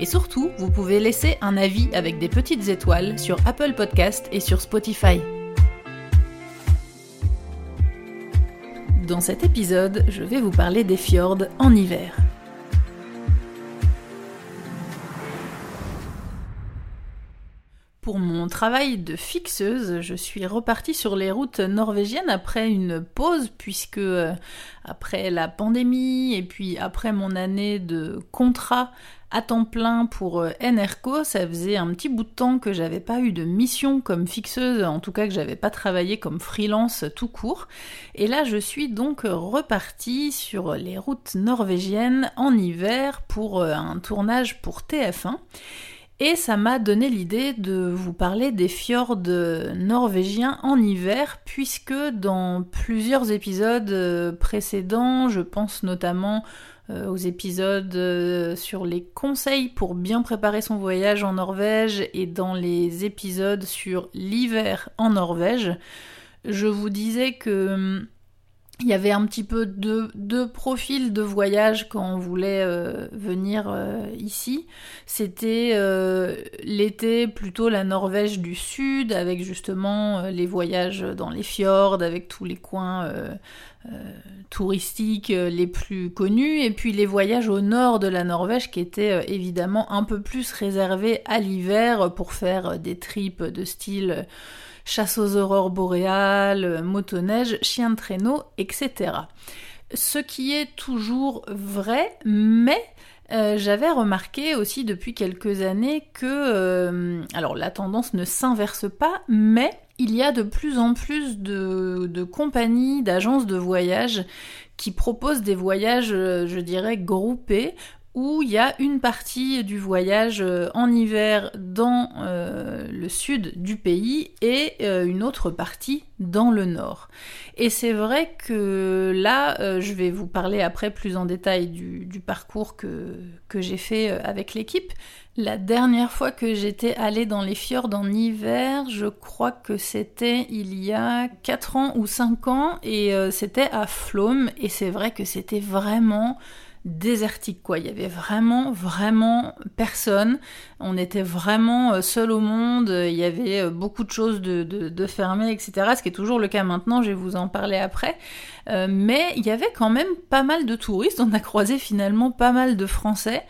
Et surtout, vous pouvez laisser un avis avec des petites étoiles sur Apple Podcast et sur Spotify. Dans cet épisode, je vais vous parler des fjords en hiver. Pour mon travail de fixeuse, je suis repartie sur les routes norvégiennes après une pause, puisque euh, après la pandémie et puis après mon année de contrat à temps plein pour euh, NRCO, ça faisait un petit bout de temps que j'avais pas eu de mission comme fixeuse, en tout cas que j'avais pas travaillé comme freelance tout court. Et là, je suis donc repartie sur les routes norvégiennes en hiver pour euh, un tournage pour TF1. Et ça m'a donné l'idée de vous parler des fjords norvégiens en hiver, puisque dans plusieurs épisodes euh, précédents, je pense notamment euh, aux épisodes euh, sur les conseils pour bien préparer son voyage en Norvège et dans les épisodes sur l'hiver en Norvège, je vous disais que hum, il y avait un petit peu deux, profils de voyage quand on voulait euh, venir euh, ici. C'était euh, l'été plutôt la Norvège du Sud, avec justement les voyages dans les fjords, avec tous les coins touristiques les plus connus, et puis les voyages au nord de la Norvège qui étaient évidemment un peu plus réservés à l'hiver pour faire des trips de style chasse aux aurores boréales, motoneige, chien de traîneau, etc. Ce qui est toujours vrai, mais euh, j'avais remarqué aussi depuis quelques années que, euh, alors la tendance ne s'inverse pas, mais il y a de plus en plus de, de compagnies, d'agences de voyage qui proposent des voyages, euh, je dirais, groupés où il y a une partie du voyage euh, en hiver dans euh, le sud du pays et euh, une autre partie dans le nord. Et c'est vrai que là, je vais vous parler après plus en détail du, parcours que, j'ai fait avec l'équipe. La dernière fois que j'étais allée dans les fjords en hiver, je crois que c'était il y a 4 ans ou 5 ans et c'était à Flom et c'est vrai que c'était vraiment désertique quoi. Il y avait vraiment vraiment personne. On était vraiment euh, seul au monde. Il y avait euh, beaucoup de choses de, de, fermées, etc. Ce qui est toujours le cas maintenant. Je vais vous en parler après. Euh, mais il y avait quand même pas mal de touristes. On a croisé finalement pas mal de Français.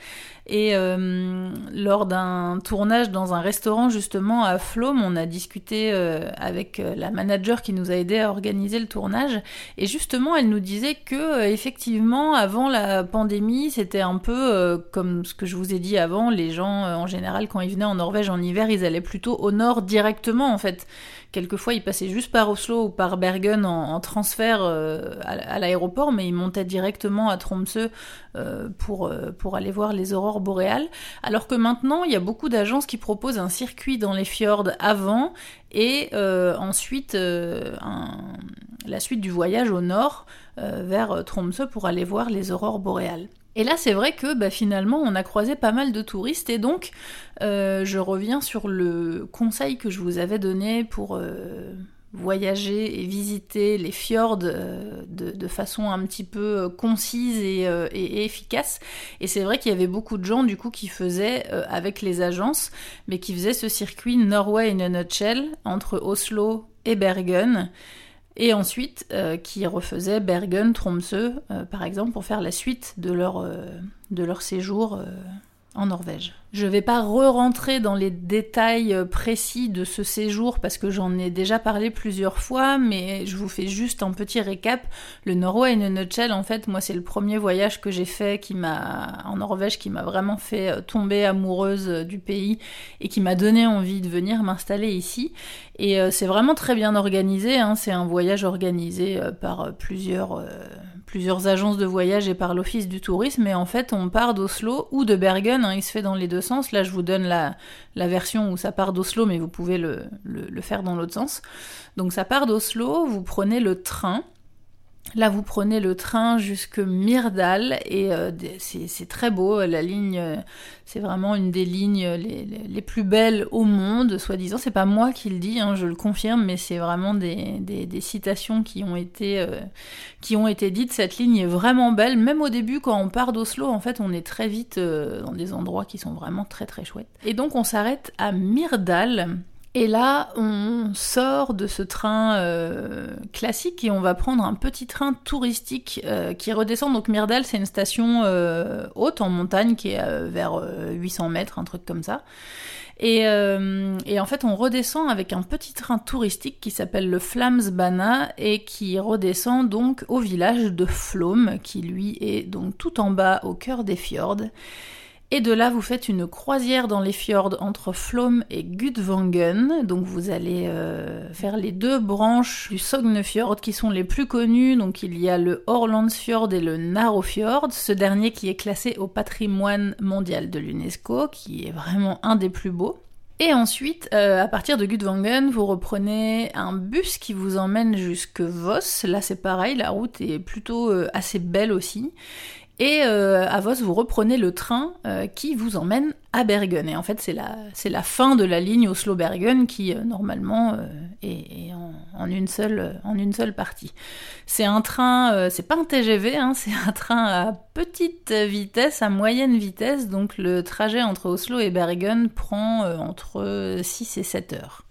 Et euh, lors d'un tournage dans un restaurant justement à Flôme, on a discuté euh, avec euh, la manager qui nous a aidé à organiser le tournage. Et justement, elle nous disait que effectivement, avant la pandémie, c'était un peu comme ce que je vous ai dit avant. Les gens, en général, quand ils venaient en Norvège en hiver, ils allaient plutôt au nord directement en fait. Quelquefois, ils passaient juste par Oslo ou par Bergen en, transfert euh, à, l'aéroport, mais ils montaient directement à Tromsø euh, pour, euh, pour aller voir les aurores boréales. Alors que maintenant, il y a beaucoup d'agences qui proposent un circuit dans les fjords avant et ensuite la suite du voyage au nord vers Tromsø pour aller voir les aurores boréales. Et là, c'est vrai que bah, finalement, on a croisé pas mal de touristes et donc euh, je reviens sur le conseil que je vous avais donné pour euh, voyager et visiter les fjords euh, de, façon un petit peu concise et, efficace. Et c'est vrai qu'il y avait beaucoup de gens du coup qui faisaient avec les agences, mais qui faisaient ce circuit Norway in a nutshell entre Oslo et Bergen et ensuite euh, qui refaisaient Bergen, Tromsø, euh, par exemple, pour faire la suite de leur, euh, de leur séjour en Norvège. Je ne vais pas re-rentrer dans les détails euh, précis de ce séjour parce que j'en ai déjà parlé plusieurs fois, mais je vous fais juste un petit récap. Le Norway in a nutshell, en fait, moi, c'est le premier voyage que j'ai fait qui en Norvège qui m'a vraiment fait euh, tomber amoureuse euh, du pays et qui m'a donné envie de venir m'installer ici. Et c'est vraiment très bien organisé, hein. c'est un voyage organisé par plusieurs plusieurs agences de voyage et par l'office du tourisme. Et en fait, on part d'Oslo ou de Bergen. Hein, il se fait dans les deux Là, je vous donne la, version où ça part d'Oslo, mais vous pouvez le faire dans l'autre sens. Donc ça part d'Oslo, vous prenez le train. Là, vous prenez le train jusque Myrdal et euh, c'est très beau. La ligne, euh, c'est vraiment une des lignes les, les, plus belles au monde, soi-disant. C'est pas moi qui le dis, hein, je le confirme, mais c'est vraiment des, citations qui ont été euh, qui ont été dites. Cette ligne est vraiment belle. Même au début, quand on part d'Oslo, en fait, on est très vite dans des endroits qui sont vraiment très très chouettes. Et donc, on s'arrête à Myrdal. Et là, on sort de ce train euh, classique et on va prendre un petit train touristique euh, qui redescend. Donc Myrdal, c'est une station euh, haute en montagne qui est vers 800 mètres, un truc comme ça. Et, en fait, on redescend avec un petit train touristique qui s'appelle le Flamsbana et qui redescend donc au village de Flom, qui lui est donc tout en bas au cœur des fjords. Et de là, vous faites une croisière dans les fjords entre Flom et Gudvangen. Donc vous allez euh, faire les deux branches du Sognefjord qui sont les plus connues. Donc il y a le Horlandsfjord et le Narofjord. Ce dernier qui est classé au patrimoine mondial de l'UNESCO, qui est vraiment un des plus beaux. Et ensuite, euh, à partir de Gudvangen, vous reprenez un bus qui vous emmène jusque Voss. Là, c'est pareil, la route est plutôt euh, assez belle aussi. Et euh, à Vos, vous reprenez le train euh, qui vous emmène à Bergen. Et en fait, c'est la, fin de la ligne Oslo-Bergen qui, euh, normalement, est, en, une seule, en une seule partie. C'est un train, c'est pas un TGV, hein, c'est un train à petite vitesse, à moyenne vitesse. Donc le trajet entre Oslo et Bergen prend entre 6 et 7 heures.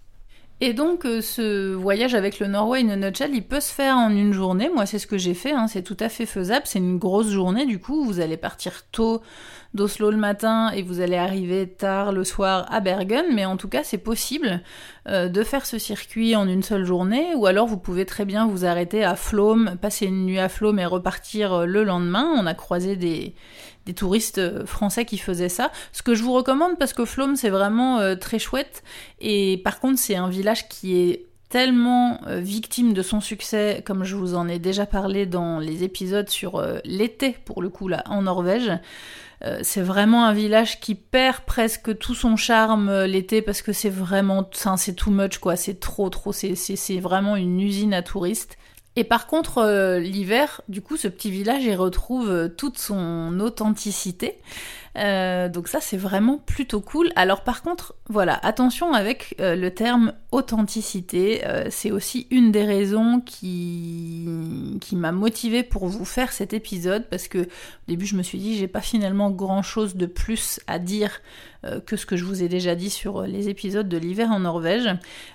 Et donc euh, ce voyage avec le Norway in a nutshell, il peut se faire en une journée. Moi, c'est ce que j'ai fait. Hein. C'est tout à fait faisable. C'est une grosse journée. Du coup, vous allez partir tôt d'Oslo le matin et vous allez arriver tard le soir à Bergen. Mais en tout cas, c'est possible euh, de faire ce circuit en une seule journée. Ou alors, vous pouvez très bien vous arrêter à Flom, passer une nuit à Flom et repartir euh, le lendemain. On a croisé des des touristes euh, français qui faisaient ça. Ce que je vous recommande parce que Flom c'est vraiment euh, très chouette et par contre c'est un village qui est tellement euh, victime de son succès, comme je vous en ai déjà parlé dans les épisodes sur l'été, pour le coup, là, en Norvège. c'est vraiment un village qui perd presque tout son charme l'été parce que c'est vraiment, c'est too much, quoi. C'est trop, trop, c'est vraiment une usine à touristes. Et par contre, euh, l'hiver, du coup, ce petit village, il retrouve euh, toute son authenticité. Euh, donc ça, c'est vraiment plutôt cool. Alors par contre, voilà, attention avec le terme authenticité. c'est aussi une des raisons qui, qui m'a motivée pour vous faire cet épisode, parce que au début, je me suis dit, j'ai pas finalement grand-chose de plus à dire euh, que ce que je vous ai déjà dit sur les épisodes de l'hiver en Norvège.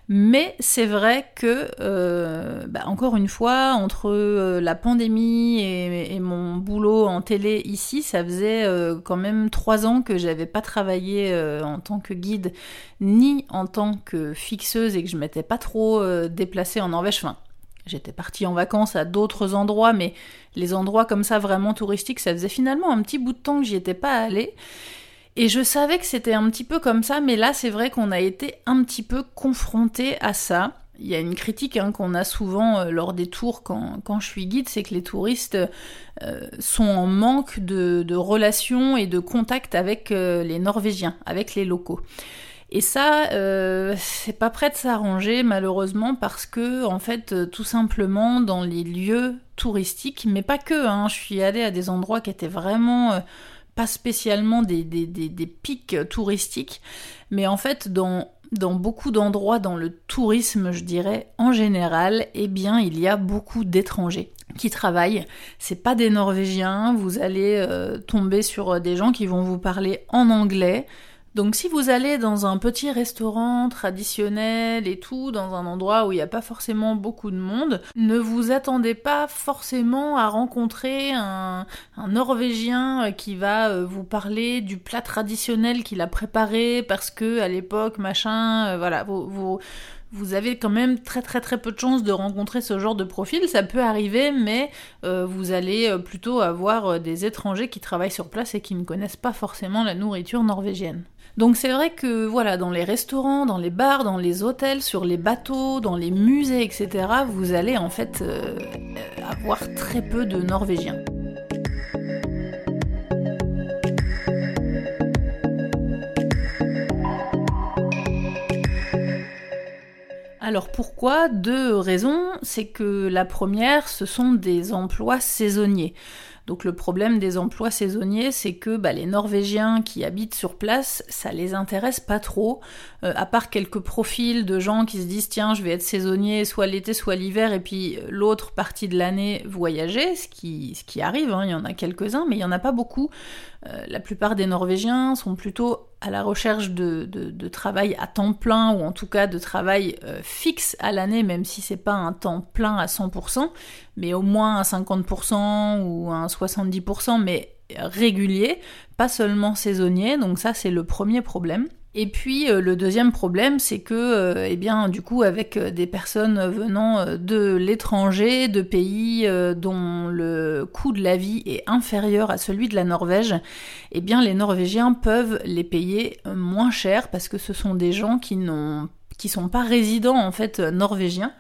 Mais c'est vrai que, euh, bah, encore une fois, entre euh, la pandémie et, mon boulot en télé ici, ça faisait quand même trois ans que j'avais pas travaillé en tant que guide ni en tant que fixeuse et que je m'étais pas trop déplacée en Norvège. Enfin, J'étais partie en vacances à d'autres endroits, mais les endroits comme ça vraiment touristiques, ça faisait finalement un petit bout de temps que j'y étais pas allée. Et je savais que c'était un petit peu comme ça, mais là c'est vrai qu'on a été un petit peu confronté à ça. Il y a une critique hein, qu'on a souvent euh, lors des tours quand, quand je suis guide, c'est que les touristes euh, sont en manque de, de, relations et de contact avec euh, les Norvégiens, avec les locaux. Et ça, c'est pas prêt de s'arranger malheureusement parce que en fait, tout simplement dans les lieux touristiques, mais pas que. Hein, je suis allée à des endroits qui étaient vraiment pas spécialement des, des, des, pics touristiques, mais en fait dans, dans beaucoup d'endroits dans le tourisme, je dirais, en général, eh bien il y a beaucoup d'étrangers qui travaillent. C'est pas des Norvégiens, vous allez euh, tomber sur des gens qui vont vous parler en anglais, donc si vous allez dans un petit restaurant traditionnel et tout, dans un endroit où il n'y a pas forcément beaucoup de monde, ne vous attendez pas forcément à rencontrer un, Norvégien qui va euh, vous parler du plat traditionnel qu'il a préparé parce que à l'époque machin, euh, voilà, vous, vous avez quand même très très très peu de chances de rencontrer ce genre de profil. Ça peut arriver, mais euh, vous allez euh, plutôt avoir euh, des étrangers qui travaillent sur place et qui ne connaissent pas forcément la nourriture norvégienne. Donc c'est vrai que voilà, dans les restaurants, dans les bars, dans les hôtels, sur les bateaux, dans les musées, etc., vous allez en fait avoir très peu de Norvégiens. Alors pourquoi Deux raisons? C'est que la première, ce sont des emplois saisonniers. Donc le problème des emplois saisonniers, c'est que bah, les Norvégiens qui habitent sur place, ça les intéresse pas trop, euh, à part quelques profils de gens qui se disent tiens je vais être saisonnier soit l'été soit l'hiver et puis l'autre partie de l'année voyager, ce qui, arrive, hein, il y en a quelques-uns, mais il y en a pas beaucoup. Euh, la plupart des Norvégiens sont plutôt à la recherche de, travail à temps plein ou en tout cas de travail euh, fixe à l'année, même si c'est pas un temps plein à 100%, mais au moins un 50% ou un 70%, mais régulier, pas seulement saisonnier. Donc ça c'est le premier problème. Et puis euh, le deuxième problème, c'est que, euh, eh bien, du coup, avec euh, des personnes venant de l'étranger, de pays dont le coût de la vie est inférieur à celui de la Norvège, eh bien, les Norvégiens peuvent les payer moins cher parce que ce sont des gens qui n'ont, qui sont pas résidents en fait norvégiens.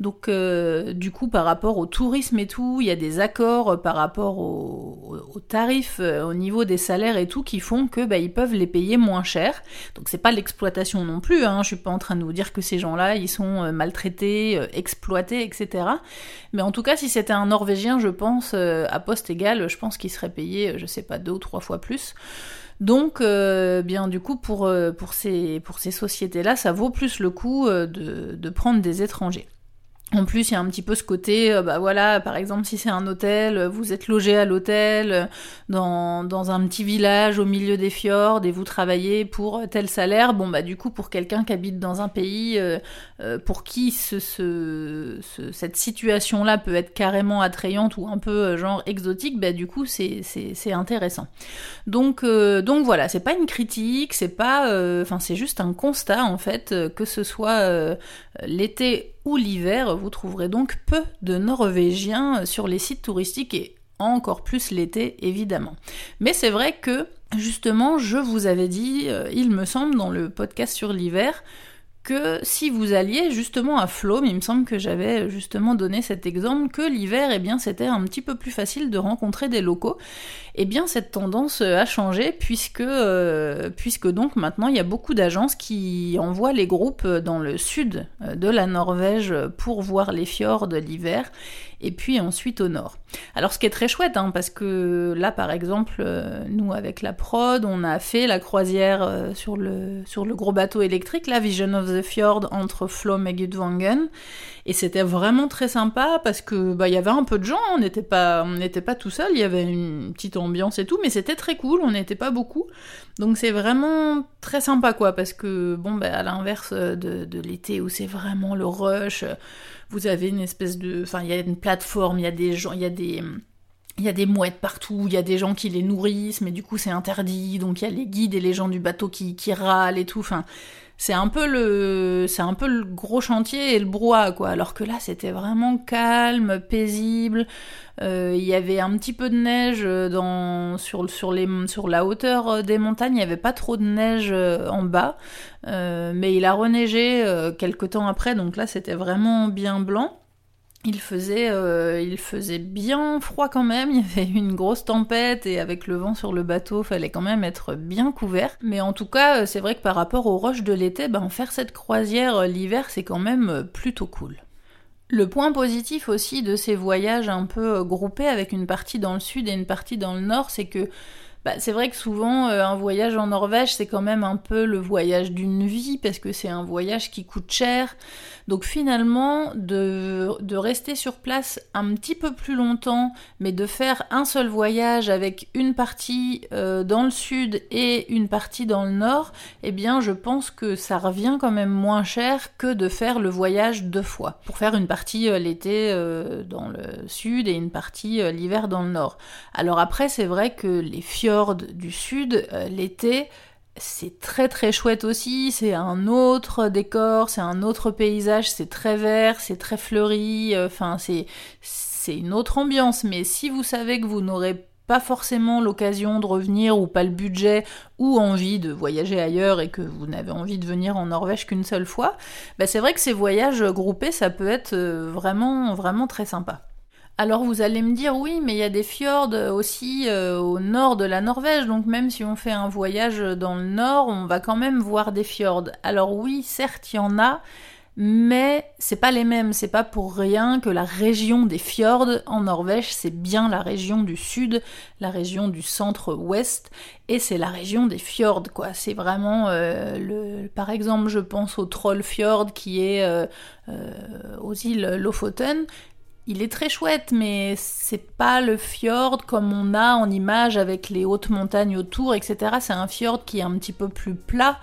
Donc euh, du coup par rapport au tourisme et tout, il y a des accords euh, par rapport aux, tarifs, euh, au niveau des salaires et tout qui font que bah, ils peuvent les payer moins cher. Donc c'est pas l'exploitation non plus, hein. je suis pas en train de vous dire que ces gens-là ils sont maltraités, exploités, etc. Mais en tout cas si c'était un Norvégien, je pense à poste égal, je pense qu'il serait payé, je sais pas deux ou trois fois plus. Donc, bien du coup, pour, ces, sociétés-là, ça vaut plus le coup de prendre des étrangers. En plus, il y a un petit peu ce côté, euh, bah voilà, par exemple, si c'est un hôtel, euh, vous êtes logé à l'hôtel euh, dans, dans un petit village au milieu des fjords et vous travaillez pour tel salaire. Bon, bah du coup, pour quelqu'un qui habite dans un pays pour qui ce, ce, cette situation-là peut être carrément attrayante ou un peu genre exotique, bah du coup, c'est intéressant. Donc, donc voilà, c'est pas une critique, c'est pas, enfin, c'est juste un constat en fait que ce soit l'été l'hiver, vous trouverez donc peu de Norvégiens sur les sites touristiques et encore plus l'été évidemment. Mais c'est vrai que justement, je vous avais dit, euh, il me semble, dans le podcast sur l'hiver, que si vous alliez justement à Flom, il me semble que j'avais justement donné cet exemple, que l'hiver, eh bien, c'était un petit peu plus facile de rencontrer des locaux. Eh bien, cette tendance a changé puisque, euh, puisque donc maintenant il y a beaucoup d'agences qui envoient les groupes dans le sud de la Norvège pour voir les fjords l'hiver et puis ensuite au nord. Alors ce qui est très chouette, hein, parce que là par exemple, euh, nous avec la prod, on a fait la croisière euh, sur, le, sur le gros bateau électrique, la Vision of the Fjord entre Flom et Gudvangen, et c'était vraiment très sympa parce que bah y avait un peu de gens, on n'était pas n'était pas tout seul, il y avait une petite ambiance et tout, mais c'était très cool, on n'était pas beaucoup, donc c'est vraiment très sympa quoi, parce que bon bah à l'inverse de, de l'été où c'est vraiment le rush vous avez une espèce de... Enfin, il y a une plateforme, il y a des gens, il y a des... Il y a des mouettes partout, il y a des gens qui les nourrissent, mais du coup c'est interdit, donc il y a les guides et les gens du bateau qui, qui râlent et tout. Enfin, c'est un peu le c'est un peu le gros chantier et le brouhaha quoi. Alors que là c'était vraiment calme paisible. Euh, il y avait un petit peu de neige dans sur sur les sur la hauteur euh, des montagnes. Il y avait pas trop de neige euh, en bas. Mais il a reneigé quelques temps après. Donc là c'était vraiment bien blanc il faisait, euh, il faisait bien froid quand même, il y avait une grosse tempête et avec le vent sur le bateau, fallait quand même être bien couvert. Mais en tout cas, euh, c'est vrai que par rapport aux roches de l'été, ben, faire cette croisière euh, l'hiver, c'est quand même plutôt cool. Le point positif aussi de ces voyages un peu groupés avec une partie dans le sud et une partie dans le nord, c'est que bah, c'est vrai que souvent, euh, un voyage en Norvège, c'est quand même un peu le voyage d'une vie, parce que c'est un voyage qui coûte cher. Donc finalement, de, rester sur place un petit peu plus longtemps, mais de faire un seul voyage avec une partie euh, dans le sud et une partie dans le nord, eh bien je pense que ça revient quand même moins cher que de faire le voyage deux fois. Pour faire une partie euh, l'été dans le sud et une partie l'hiver dans le nord. Alors après, c'est vrai que les fjords du sud, euh, l'été, c'est très très chouette aussi, c'est un autre décor, c'est un autre paysage, c'est très vert, c'est très fleuri, euh, enfin c'est c'est une autre ambiance, mais si vous savez que vous n'aurez pas forcément l'occasion de revenir ou pas le budget ou envie de voyager ailleurs et que vous n'avez envie de venir en Norvège qu'une seule fois, bah c'est vrai que ces voyages groupés ça peut être euh, vraiment vraiment très sympa. Alors vous allez me dire oui, mais il y a des fjords aussi euh, au nord de la Norvège, donc même si on fait un voyage dans le nord, on va quand même voir des fjords. Alors oui, certes, il y en a, mais c'est pas les mêmes, c'est pas pour rien que la région des fjords en Norvège, c'est bien la région du sud, la région du centre-ouest, et c'est la région des fjords, quoi. C'est vraiment euh, le, par exemple, je pense au Trollfjord qui est euh, aux îles Lofoten, il est très chouette, mais c'est pas le fjord comme on a en image avec les hautes montagnes autour, etc. C'est un fjord qui est un petit peu plus plat,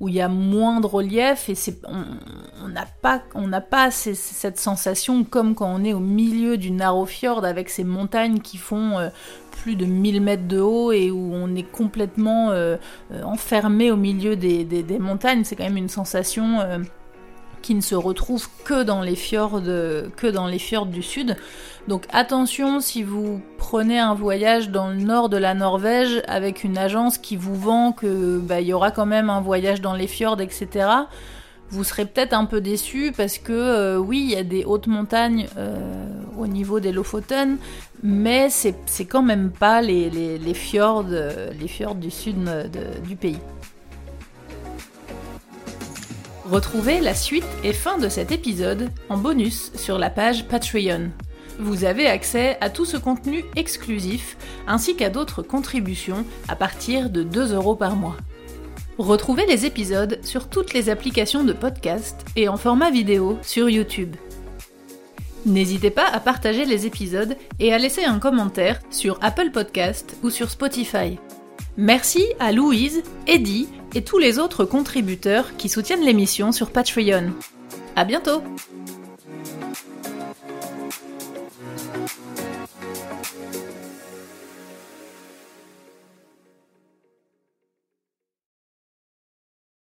où il y a moins de relief, et c'est, on n'a pas, on n'a pas cette sensation comme quand on est au milieu du narrow fjord avec ces montagnes qui font euh, plus de 1000 mètres de haut et où on est complètement euh, euh, enfermé au milieu des, montagnes. C'est quand même une sensation qui ne se retrouve que dans les fjords, que dans les fjords du sud. Donc attention si vous prenez un voyage dans le nord de la Norvège avec une agence qui vous vend que bah, il y aura quand même un voyage dans les fjords, etc. Vous serez peut-être un peu déçu parce que euh, oui, il y a des hautes montagnes euh, au niveau des Lofoten, mais c'est quand même pas les, les, les fjords du sud du pays. Retrouvez la suite et fin de cet épisode en bonus sur la page Patreon. Vous avez accès à tout ce contenu exclusif ainsi qu'à d'autres contributions à partir de 2 euros par mois. Retrouvez les épisodes sur toutes les applications de podcast et en format vidéo sur YouTube. N'hésitez pas à partager les épisodes et à laisser un commentaire sur Apple Podcast ou sur Spotify. Merci à Louise, Eddie et tous les autres contributeurs qui soutiennent l'émission sur Patreon. À bientôt!